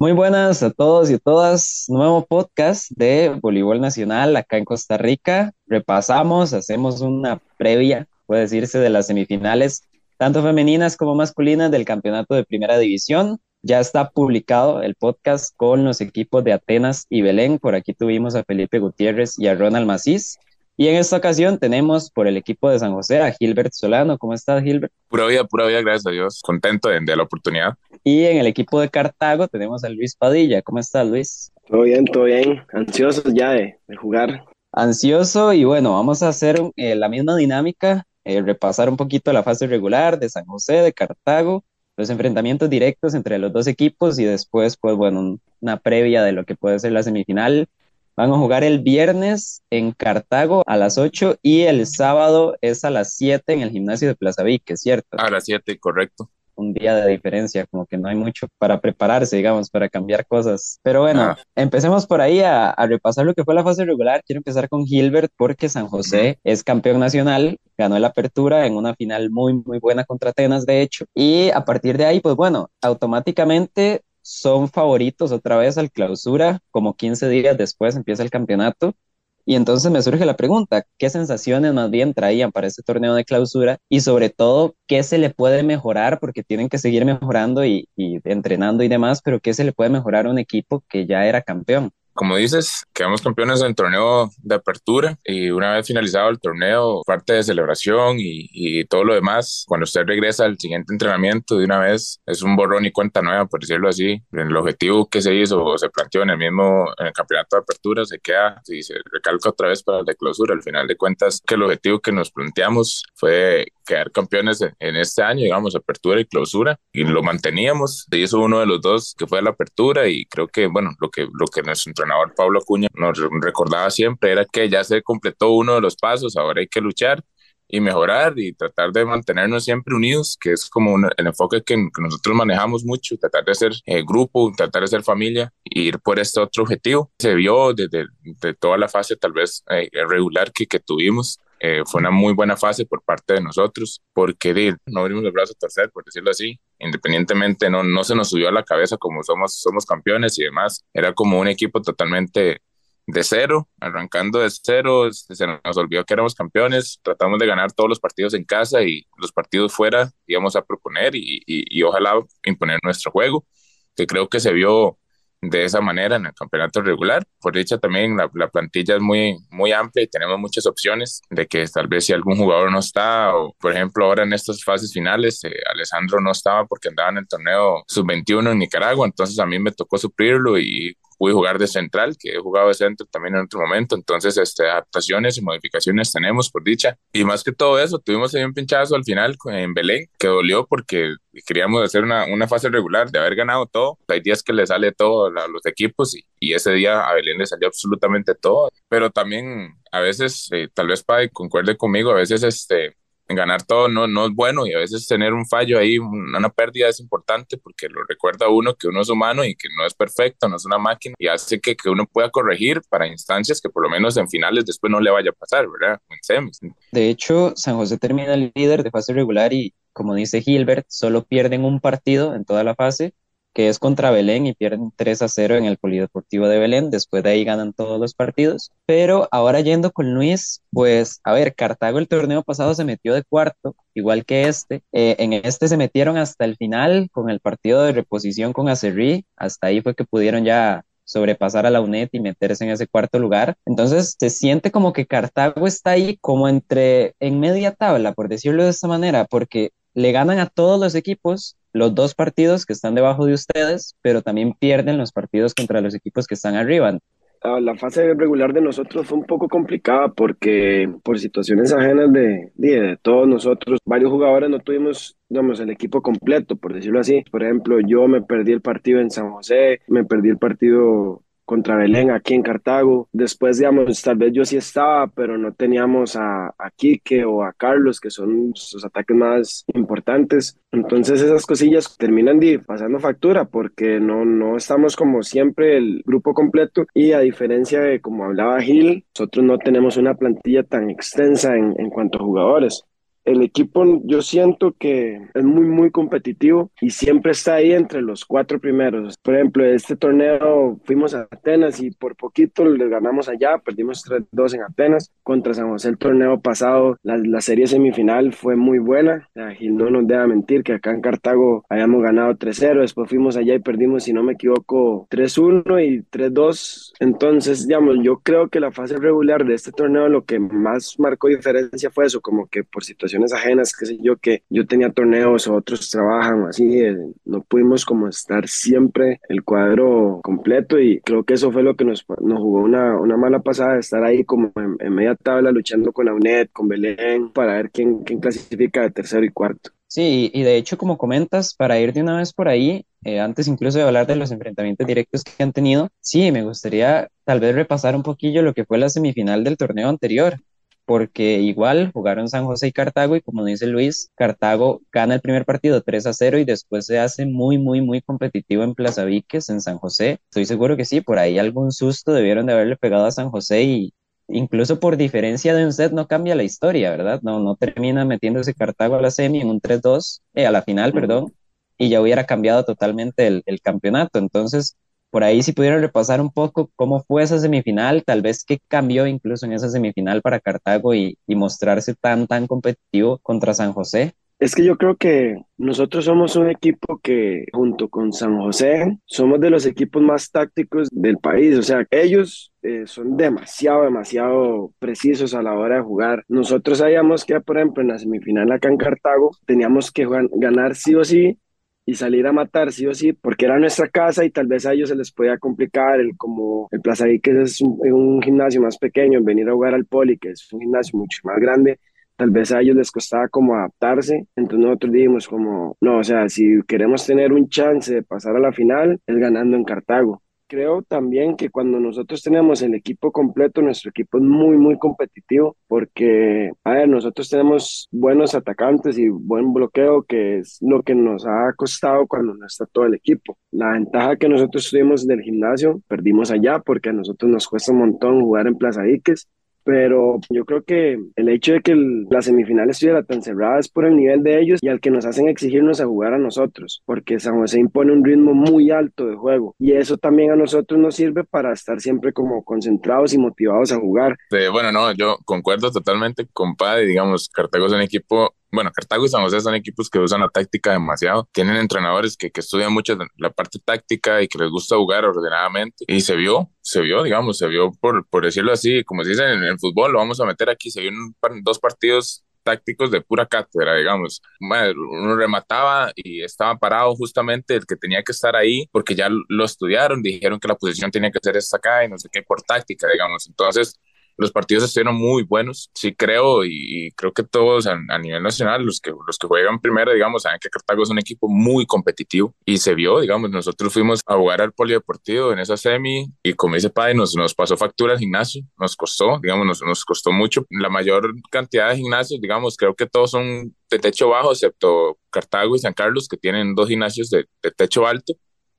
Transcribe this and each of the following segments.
Muy buenas a todos y a todas. Nuevo podcast de Voleibol Nacional acá en Costa Rica. Repasamos, hacemos una previa, puede decirse, de las semifinales, tanto femeninas como masculinas del campeonato de primera división. Ya está publicado el podcast con los equipos de Atenas y Belén. Por aquí tuvimos a Felipe Gutiérrez y a Ronald Macís. Y en esta ocasión tenemos por el equipo de San José a Gilbert Solano. ¿Cómo estás, Gilbert? Pura vida, pura vida, gracias a Dios. Contento de, la oportunidad. Y en el equipo de Cartago tenemos a Luis Padilla. ¿Cómo estás, Luis? Todo bien, todo bien. Ansioso ya de, jugar. Ansioso y bueno, vamos a hacer eh, la misma dinámica, eh, repasar un poquito la fase regular de San José, de Cartago, los enfrentamientos directos entre los dos equipos y después, pues bueno, una previa de lo que puede ser la semifinal Van a jugar el viernes en Cartago a las 8 y el sábado es a las 7 en el gimnasio de Plaza ¿es cierto? A las 7, correcto. Un día de diferencia, como que no hay mucho para prepararse, digamos, para cambiar cosas. Pero bueno, ah. empecemos por ahí a, repasar lo que fue la fase regular. Quiero empezar con Gilbert porque San José es campeón nacional, ganó la apertura en una final muy, muy buena contra Atenas, de hecho. Y a partir de ahí, pues bueno, automáticamente son favoritos otra vez al clausura, como 15 días después empieza el campeonato. Y entonces me surge la pregunta, ¿qué sensaciones más bien traían para este torneo de clausura? Y sobre todo, ¿qué se le puede mejorar? Porque tienen que seguir mejorando y, y entrenando y demás, pero ¿qué se le puede mejorar a un equipo que ya era campeón? Como dices, quedamos campeones en el torneo de apertura y una vez finalizado el torneo, parte de celebración y, y, todo lo demás, cuando usted regresa al siguiente entrenamiento de una vez, es un borrón y cuenta nueva, por decirlo así. El objetivo que se hizo o se planteó en el mismo en el campeonato de apertura se queda y se recalca otra vez para de clausura. Al final de cuentas, que el objetivo que nos planteamos fue quedar campeones en, este año, digamos, apertura y clausura, y lo manteníamos. Se hizo uno de los dos que fue la apertura y creo que, bueno, lo que, lo que nuestro entrenador Pablo Acuña nos recordaba siempre era que ya se completó uno de los pasos, ahora hay que luchar y mejorar y tratar de mantenernos siempre unidos, que es como el enfoque que, nosotros manejamos mucho, tratar de ser eh, grupo, tratar de ser familia e ir por este otro objetivo. Se vio desde de toda la fase tal vez eh, regular que, que tuvimos, eh, fue una muy buena fase por parte de nosotros, porque no abrimos el brazo a torcer, por decirlo así, independientemente no, no se nos subió a la cabeza como somos, somos campeones y demás, era como un equipo totalmente de cero, arrancando de cero, se nos olvidó que éramos campeones, tratamos de ganar todos los partidos en casa y los partidos fuera íbamos a proponer y, y, y ojalá imponer nuestro juego, que creo que se vio de esa manera en el campeonato regular. Por dicha también la, plantilla es muy, muy amplia y tenemos muchas opciones de que tal vez si algún jugador no está, o por ejemplo ahora en estas fases finales, eh, Alessandro no estaba porque andaba en el torneo sub-21 en Nicaragua, entonces a mí me tocó suplirlo y pude jugar de central, que he jugado de centro también en otro momento, entonces este, adaptaciones y modificaciones tenemos por dicha. Y más que todo eso, tuvimos ahí un pinchazo al final en Belén, que dolió porque queríamos hacer una, una fase regular de haber ganado todo. Hay días que le sale todo a los equipos y, y ese día a Belén le salió absolutamente todo, pero también a veces, eh, tal vez Pai concuerde conmigo, a veces este, ganar todo no, no es bueno y a veces tener un fallo ahí, una pérdida es importante porque lo recuerda uno que uno es humano y que no es perfecto, no es una máquina y hace que, que uno pueda corregir para instancias que por lo menos en finales después no le vaya a pasar, ¿verdad? En semis. De hecho, San José termina el líder de fase regular y como dice Gilbert, solo pierden un partido en toda la fase que es contra Belén y pierden 3 a 0 en el Polideportivo de Belén. Después de ahí ganan todos los partidos. Pero ahora yendo con Luis, pues a ver, Cartago el torneo pasado se metió de cuarto, igual que este. Eh, en este se metieron hasta el final con el partido de reposición con Acerrí. Hasta ahí fue que pudieron ya sobrepasar a la UNED y meterse en ese cuarto lugar. Entonces se siente como que Cartago está ahí como entre en media tabla, por decirlo de esta manera, porque le ganan a todos los equipos los dos partidos que están debajo de ustedes, pero también pierden los partidos contra los equipos que están arriba. Ah, la fase regular de nosotros fue un poco complicada porque por situaciones ajenas de, de, todos nosotros, varios jugadores no tuvimos digamos, el equipo completo, por decirlo así. Por ejemplo, yo me perdí el partido en San José, me perdí el partido contra Belén aquí en Cartago. Después, digamos, tal vez yo sí estaba, pero no teníamos a, a Quique o a Carlos, que son sus ataques más importantes. Entonces esas cosillas terminan pasando factura porque no, no estamos como siempre el grupo completo y a diferencia de como hablaba Gil, nosotros no tenemos una plantilla tan extensa en, en cuanto a jugadores. El equipo yo siento que es muy, muy competitivo y siempre está ahí entre los cuatro primeros. Por ejemplo, este torneo fuimos a Atenas y por poquito le ganamos allá, perdimos 3-2 en Atenas contra San José el torneo pasado. La, la serie semifinal fue muy buena. Gil no nos debe mentir que acá en Cartago habíamos ganado 3-0, después fuimos allá y perdimos, si no me equivoco, 3-1 y 3-2. Entonces, digamos, yo creo que la fase regular de este torneo lo que más marcó diferencia fue eso, como que por ajenas, qué sé yo, que yo tenía torneos o otros trabajan así, eh, no pudimos como estar siempre el cuadro completo y creo que eso fue lo que nos, nos jugó una, una mala pasada, estar ahí como en, media tabla luchando con la UNED, con Belén, para ver quién, quién clasifica de tercero y cuarto. Sí, y de hecho, como comentas, para ir de una vez por ahí, eh, antes incluso de hablar de los enfrentamientos directos que han tenido, sí, me gustaría tal vez repasar un poquillo lo que fue la semifinal del torneo anterior, porque igual jugaron San José y Cartago y como dice Luis, Cartago gana el primer partido 3 a 0 y después se hace muy, muy, muy competitivo en Plaza Víquez, en San José. Estoy seguro que sí, por ahí algún susto debieron de haberle pegado a San José y, incluso por diferencia de un set no cambia la historia, ¿verdad? No, no termina metiéndose Cartago a la semi en un 3-2, eh, a la final, perdón, y ya hubiera cambiado totalmente el, el, campeonato. Entonces, por ahí si pudieran repasar un poco cómo fue esa semifinal, tal vez qué cambió incluso en esa semifinal para Cartago y, y mostrarse tan, tan competitivo contra San José. Es que yo creo que nosotros somos un equipo que junto con San José somos de los equipos más tácticos del país. O sea, ellos eh, son demasiado, demasiado precisos a la hora de jugar. Nosotros sabíamos que, por ejemplo, en la semifinal acá en Cartago teníamos que ganar sí o sí y salir a matar sí o sí, porque era nuestra casa y tal vez a ellos se les podía complicar el como el Plaza que es un, gimnasio más pequeño, venir a jugar al Poli, que es un gimnasio mucho más grande, tal vez a ellos les costaba como adaptarse, entonces nosotros dijimos como, no, o sea, si queremos tener un chance de pasar a la final, es ganando en Cartago. Creo también que cuando nosotros tenemos el equipo completo, nuestro equipo es muy, muy competitivo porque, a ver, nosotros tenemos buenos atacantes y buen bloqueo, que es lo que nos ha costado cuando no está todo el equipo. La ventaja que nosotros tuvimos del gimnasio, perdimos allá porque a nosotros nos cuesta un montón jugar en Plaza Iques pero yo creo que el hecho de que la semifinal estuviera tan cerrada es por el nivel de ellos y al que nos hacen exigirnos a jugar a nosotros, porque San José impone un ritmo muy alto de juego y eso también a nosotros nos sirve para estar siempre como concentrados y motivados a jugar. bueno, no, yo concuerdo totalmente con Padre, digamos, Cartago es un equipo bueno, Cartago y San José son equipos que usan la táctica demasiado. Tienen entrenadores que, que estudian mucho la parte táctica y que les gusta jugar ordenadamente. Y se vio, se vio, digamos, se vio por, por decirlo así, como se dice en el fútbol, lo vamos a meter aquí. Se vio dos partidos tácticos de pura cátedra, digamos. uno remataba y estaba parado justamente el que tenía que estar ahí porque ya lo estudiaron, dijeron que la posición tenía que ser esta acá y no sé qué por táctica, digamos. Entonces, los partidos estuvieron muy buenos, sí creo, y, creo que todos a, nivel nacional, los que, los que juegan primero, digamos, saben que Cartago es un equipo muy competitivo y se vio, digamos, nosotros fuimos a jugar al polideportivo en esa semi y como dice Padre, nos, nos pasó factura al gimnasio, nos costó, digamos, nos, nos costó mucho. La mayor cantidad de gimnasios, digamos, creo que todos son de techo bajo, excepto Cartago y San Carlos, que tienen dos gimnasios de techo alto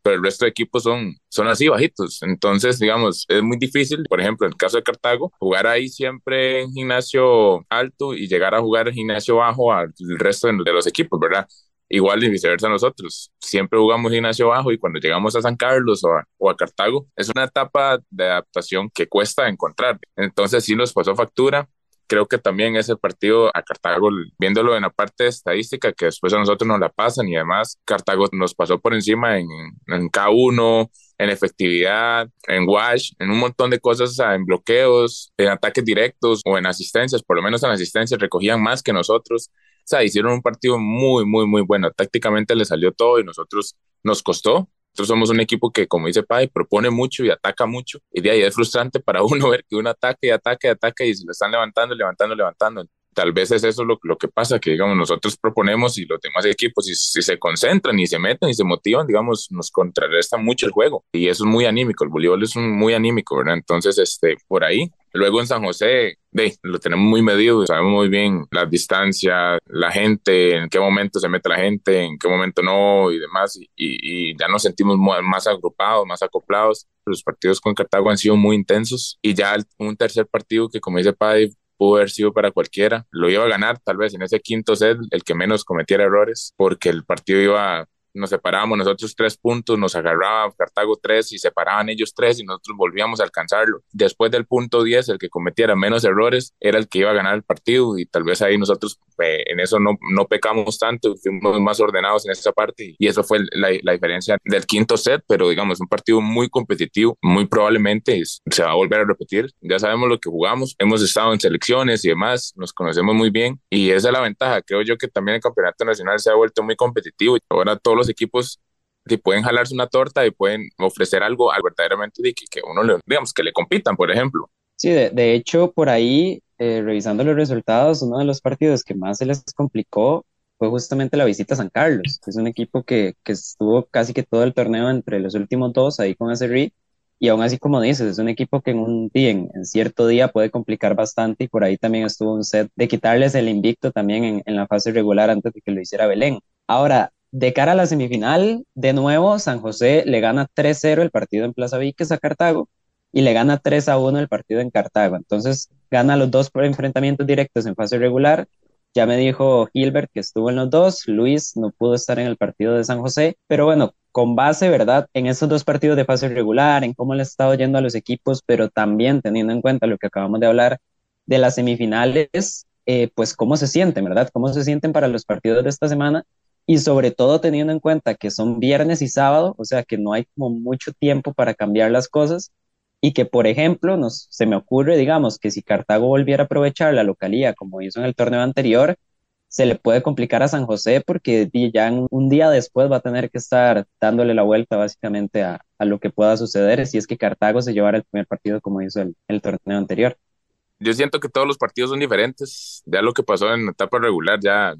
pero el resto de equipos son, son así bajitos. Entonces, digamos, es muy difícil, por ejemplo, en el caso de Cartago, jugar ahí siempre en gimnasio alto y llegar a jugar en gimnasio bajo al resto de los equipos, ¿verdad? Igual y viceversa nosotros. Siempre jugamos gimnasio bajo y cuando llegamos a San Carlos o a, o a, Cartago, es una etapa de adaptación que cuesta encontrar. Entonces sí nos pasó factura creo que también ese partido a Cartago, viéndolo en la parte estadística, que después a nosotros nos la pasan y además Cartago nos pasó por encima en, en K1, en efectividad, en wash, en un montón de cosas, en bloqueos, en ataques directos o en asistencias, por lo menos en asistencias recogían más que nosotros. O sea, hicieron un partido muy, muy, muy bueno. Tácticamente le salió todo y nosotros nos costó, nosotros somos un equipo que, como dice Pai, propone mucho y ataca mucho. Y de ahí es frustrante para uno ver que uno ataca y ataca y ataca y se lo están levantando, levantando, levantando. Tal vez es eso lo, que pasa, que digamos nosotros proponemos y los demás equipos si, se concentran y se meten y se motivan, digamos, nos contrarresta mucho el juego. Y eso es muy anímico, el voleibol es muy anímico, ¿verdad? Entonces, este, por ahí Luego en San José, de, lo tenemos muy medido, sabemos muy bien las distancias, la gente, en qué momento se mete la gente, en qué momento no y demás, y, y ya nos sentimos más agrupados, más acoplados. Los partidos con Cartago han sido muy intensos y ya un tercer partido que, como dice Padre, pudo haber sido para cualquiera. Lo iba a ganar tal vez en ese quinto set, el que menos cometiera errores, porque el partido iba nos separábamos nosotros tres puntos, nos agarraba Cartago tres y separaban ellos tres y nosotros volvíamos a alcanzarlo. Después del punto 10, el que cometiera menos errores era el que iba a ganar el partido y tal vez ahí nosotros eh, en eso no, no pecamos tanto, fuimos más ordenados en esa parte y eso fue la, la, diferencia del quinto set, pero digamos un partido muy competitivo, muy probablemente se va a volver a repetir. Ya sabemos lo que jugamos, hemos estado en selecciones y demás, nos conocemos muy bien y esa es la ventaja. Creo yo que también el campeonato nacional se ha vuelto muy competitivo y ahora todos los equipos que pueden jalarse una torta y pueden ofrecer algo al verdaderamente de que, que uno le, digamos, que le compitan, por ejemplo. Sí, de, de hecho, por ahí, eh, revisando los resultados, uno de los partidos que más se les complicó fue justamente la visita a San Carlos, que es un equipo que, que estuvo casi que todo el torneo entre los últimos dos ahí con Acerri, y aún así, como dices, es un equipo que en un día, en, en, cierto día puede complicar bastante, y por ahí también estuvo un set de quitarles el invicto también en, en la fase regular antes de que lo hiciera Belén. Ahora, de cara a la semifinal, de nuevo, San José le gana 3-0 el partido en Plaza Víquez a Cartago y le gana 3-1 el partido en Cartago. Entonces, gana los dos enfrentamientos directos en fase regular. Ya me dijo Gilbert que estuvo en los dos, Luis no pudo estar en el partido de San José, pero bueno, con base, ¿verdad? En esos dos partidos de fase regular, en cómo le ha estado yendo a los equipos, pero también teniendo en cuenta lo que acabamos de hablar de las semifinales, eh, pues cómo se sienten, ¿verdad? ¿Cómo se sienten para los partidos de esta semana? Y sobre todo teniendo en cuenta que son viernes y sábado, o sea que no hay como mucho tiempo para cambiar las cosas y que, por ejemplo, nos, se me ocurre, digamos, que si Cartago volviera a aprovechar la localía como hizo en el torneo anterior, se le puede complicar a San José porque ya un día después va a tener que estar dándole la vuelta básicamente a, a lo que pueda suceder si es que Cartago se llevara el primer partido como hizo el, el torneo anterior yo siento que todos los partidos son diferentes. Ya lo que pasó en etapa regular, ya,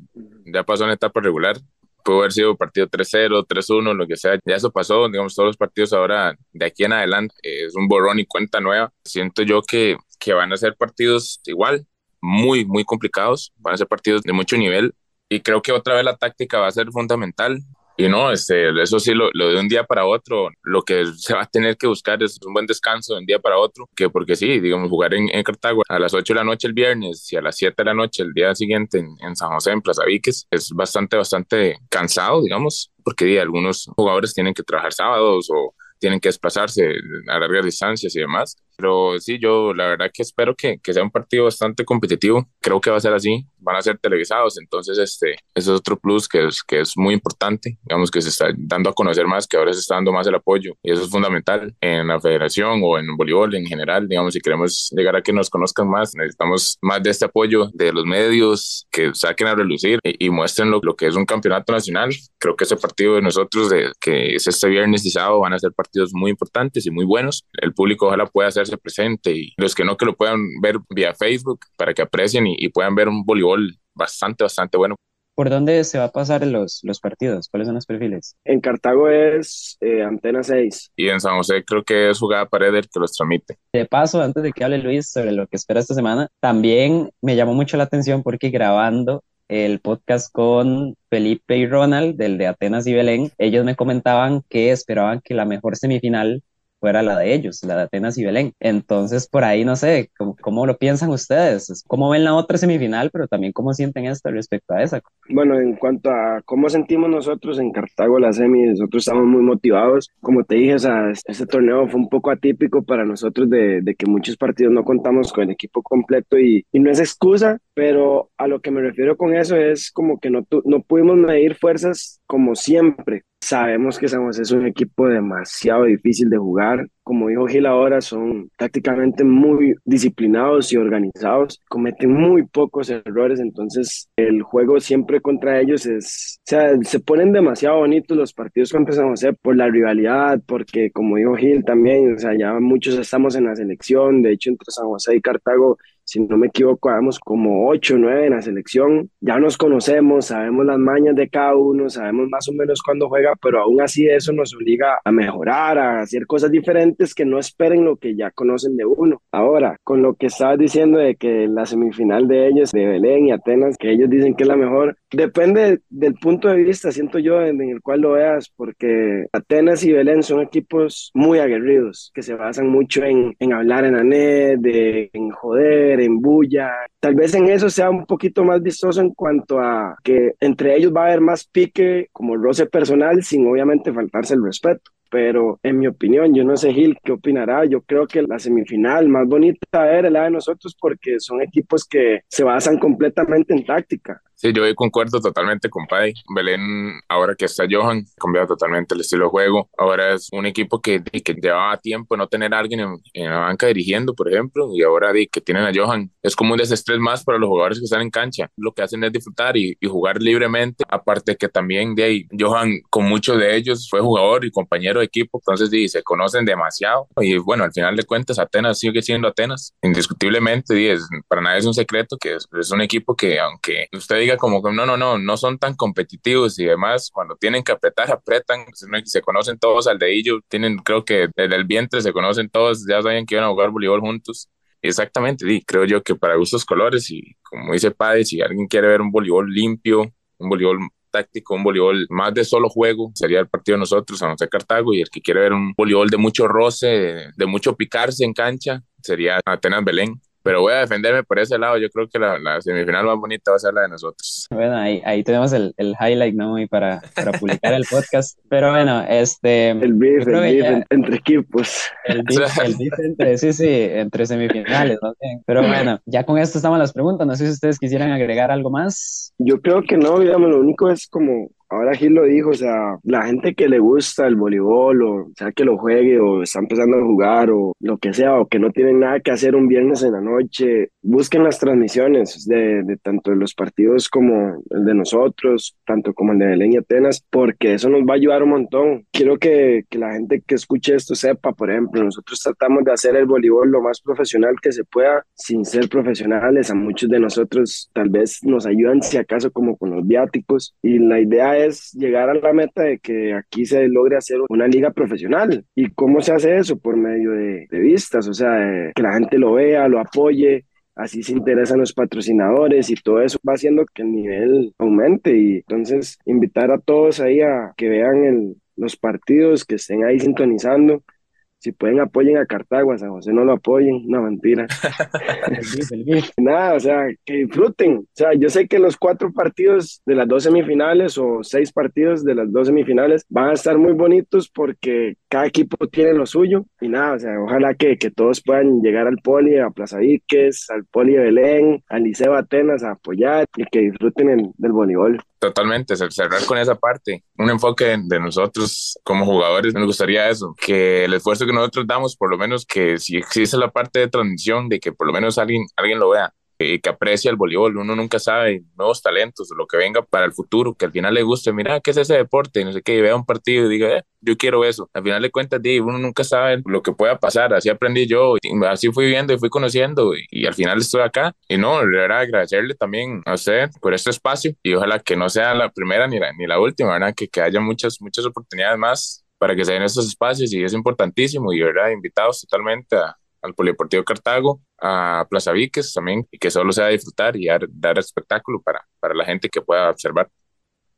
ya pasó en etapa regular pudo haber sido partido 3-0, 3-1, lo que sea, ya eso pasó, digamos, todos los partidos ahora de aquí en adelante es un borrón y cuenta nueva. Siento yo que, que van a ser partidos igual, muy, muy complicados, van a ser partidos de mucho nivel y creo que otra vez la táctica va a ser fundamental. Y no, este, eso sí, lo, lo, de un día para otro, lo que se va a tener que buscar es un buen descanso de un día para otro, que porque sí, digamos, jugar en, en Cartago a las 8 de la noche el viernes y a las 7 de la noche el día siguiente en, en San José, en Plaza Víquez, es bastante, bastante cansado, digamos, porque algunos jugadores tienen que trabajar sábados o tienen que desplazarse a largas distancias y demás. Pero sí, yo la verdad que espero que, que sea un partido bastante competitivo. Creo que va a ser así. Van a ser televisados. Entonces, este, ese es otro plus que es, que es muy importante. Digamos que se está dando a conocer más, que ahora se está dando más el apoyo. Y eso es fundamental en la federación o en voleibol en general. Digamos, si queremos llegar a que nos conozcan más, necesitamos más de este apoyo de los medios que saquen a relucir y, y muestren lo, lo, que es un campeonato nacional. Creo que ese partido de nosotros, de, que es este viernes y sábado, van a ser partidos muy importantes y muy buenos. El público ojalá pueda hacerse presente y los que no que lo puedan ver vía Facebook para que aprecien y, y puedan ver un voleibol bastante, bastante bueno. ¿Por dónde se va a pasar los, los partidos? ¿Cuáles son los perfiles? En Cartago es eh, Antena 6. Y en San José creo que es jugada pared el que los transmite. De paso, antes de que hable Luis sobre lo que espera esta semana, también me llamó mucho la atención porque grabando el podcast con Felipe y Ronald, del de Atenas y Belén, ellos me comentaban que esperaban que la mejor semifinal fuera la de ellos, la de Atenas y Belén. Entonces, por ahí no sé, ¿cómo, cómo lo piensan ustedes? ¿Cómo ven la otra semifinal, pero también cómo sienten esto respecto a esa? Bueno, en cuanto a cómo sentimos nosotros en Cartago la semi, nosotros estamos muy motivados. Como te dije, o sea, este torneo fue un poco atípico para nosotros de, de que muchos partidos no contamos con el equipo completo y, y, no es excusa, pero a lo que me refiero con eso es como que no, no pudimos medir fuerzas como siempre. Sabemos que San José es un equipo demasiado difícil de jugar. Como dijo Gil ahora, son tácticamente muy disciplinados y organizados. Cometen muy pocos errores, entonces el juego siempre contra ellos es... O sea, se ponen demasiado bonitos los partidos contra San José por la rivalidad, porque como dijo Gil también, o sea, ya muchos estamos en la selección. De hecho, entre San José y Cartago si no me equivoco, vamos como 8 o 9 en la selección. Ya nos conocemos, sabemos las mañas de cada uno, sabemos más o menos cuándo juega, pero aún así eso nos obliga a mejorar, a hacer cosas diferentes que no esperen lo que ya conocen de uno. Ahora, con lo que estabas diciendo de que la semifinal de ellos, de Belén y Atenas, que ellos dicen que es la mejor, depende del punto de vista, siento yo, en el cual lo veas, porque Atenas y Belén son equipos muy aguerridos, que se basan mucho en, en hablar en net, de, en joder, en bulla, tal vez en eso sea un poquito más vistoso en cuanto a que entre ellos va a haber más pique como roce personal sin obviamente faltarse el respeto pero en mi opinión, yo no sé Gil qué opinará, yo creo que la semifinal más bonita era la de nosotros porque son equipos que se basan completamente en táctica. Sí, yo concuerdo totalmente con Pai. Belén, ahora que está Johan, ha cambiado totalmente el estilo de juego. Ahora es un equipo que, que llevaba tiempo no tener a alguien en, la banca dirigiendo, por ejemplo, y ahora que tienen a Johan. Es como un desestrés más para los jugadores que están en cancha. Lo que hacen es disfrutar y, jugar libremente. Aparte que también de ahí, Johan, con muchos de ellos, fue jugador y compañero equipo, entonces sí, se conocen demasiado. Y bueno, al final de cuentas, Atenas sigue siendo Atenas. Indiscutiblemente, es, para nadie es un secreto que es, un equipo que, aunque usted diga como no, no, no, no son tan competitivos y demás, cuando tienen que apretar, apretan, se conocen todos al dedillo, tienen, creo que desde el vientre se conocen todos, ya saben que iban a jugar voleibol juntos. Exactamente, sí, creo yo que para gustos colores y como dice Padre, si alguien quiere ver un voleibol limpio, un voleibol táctico, un voleibol más de solo juego, sería el partido de nosotros, San José Cartago, y el que quiere ver un voleibol de mucho roce, de mucho picarse en cancha, sería Atenas Belén pero voy a defenderme por ese lado. Yo creo que la, semifinal más bonita va a ser la de nosotros. Bueno, ahí, ahí tenemos el, el highlight, ¿no? Y para, para publicar el podcast. Pero bueno, este. El beef, el entre equipos. El beef, el entre, sí, sí, entre semifinales, ¿no? Pero bueno, ya con esto estamos las preguntas. No sé si ustedes quisieran agregar algo más. Yo creo que no, digamos, lo único es como ahora Gil lo dijo, o sea, la gente que le gusta el voleibol, o sea, que lo juegue, o está empezando a jugar, o lo que sea, o que no tienen nada que hacer un viernes en la noche, busquen las transmisiones de, de tanto los partidos como el de nosotros, tanto como el de Belén y Atenas, porque eso nos va a ayudar un montón. Quiero que, que la gente que escuche esto sepa, por ejemplo, nosotros tratamos de hacer el voleibol lo más profesional que se pueda, sin ser profesionales. A muchos de nosotros tal vez nos ayudan, si acaso, como con los viáticos, y la idea es llegar a la meta de que aquí se logre hacer una liga profesional. ¿Y cómo se hace eso? Por medio de, vistas, o sea, que la gente lo vea, lo apoye, así se interesan los patrocinadores y todo eso va haciendo que el nivel aumente y entonces invitar a todos ahí a que vean los partidos, que estén ahí sintonizando si pueden apoyen a Cartago, a San José no lo apoyen, no mentira. Nada, o sea, que disfruten. O sea, yo sé que los cuatro partidos de las dos semifinales o seis partidos de las dos semifinales van a estar muy bonitos porque cada equipo tiene lo suyo y nada, o sea, ojalá que, todos puedan llegar al Poli, a Plaza Iques, al Poli Belén, al Liceo Atenas a apoyar y que disfruten del voleibol. Totalmente, cerrar con esa parte. Un enfoque de nosotros como jugadores, me gustaría eso, que el esfuerzo que nosotros damos, por lo menos que si existe la parte de transmisión, de que por lo menos alguien, alguien lo vea, y que aprecia el voleibol. Uno nunca sabe nuevos talentos, lo que venga para el futuro, que al final le guste, mira, ¿qué es ese deporte? Y no sé qué, y vea un partido y diga, eh, yo quiero eso. Al final de cuentas, uno nunca sabe lo que pueda pasar. Así aprendí yo, y así fui viendo y fui conociendo, y, al final estoy acá. Y no, le verdad, agradecerle también a usted por este espacio, y ojalá que no sea la primera ni la, ni la última, ¿verdad? Que, que haya muchas, muchas oportunidades más para que se den estos espacios, y es importantísimo, y verdad, invitados totalmente a, al Polideportivo Cartago, a Plaza Víquez también, y que solo sea disfrutar y dar, dar espectáculo para, para la gente que pueda observar.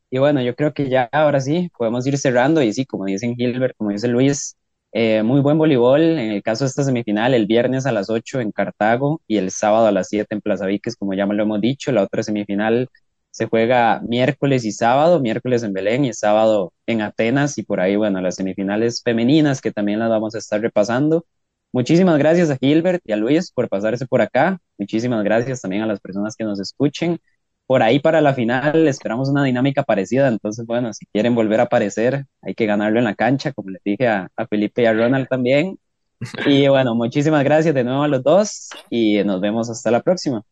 Y bueno, yo creo que ya ahora sí podemos ir cerrando y sí, como dicen Gilbert, como dice Luis, eh, muy buen voleibol. En el caso de esta semifinal, el viernes a las 8 en Cartago y el sábado a las 7 en Plaza Víquez, como ya lo hemos dicho. La otra semifinal se juega miércoles y sábado, miércoles en Belén y sábado en Atenas y por ahí, bueno, las semifinales femeninas que también las vamos a estar repasando. Muchísimas gracias a Gilbert y a Luis por pasarse por acá. Muchísimas gracias también a las personas que nos escuchen. Por ahí para la final esperamos una dinámica parecida. Entonces, bueno, si quieren volver a aparecer, hay que ganarlo en la cancha, como les dije a, a Felipe y a Ronald también. Y bueno, muchísimas gracias de nuevo a los dos y nos vemos hasta la próxima.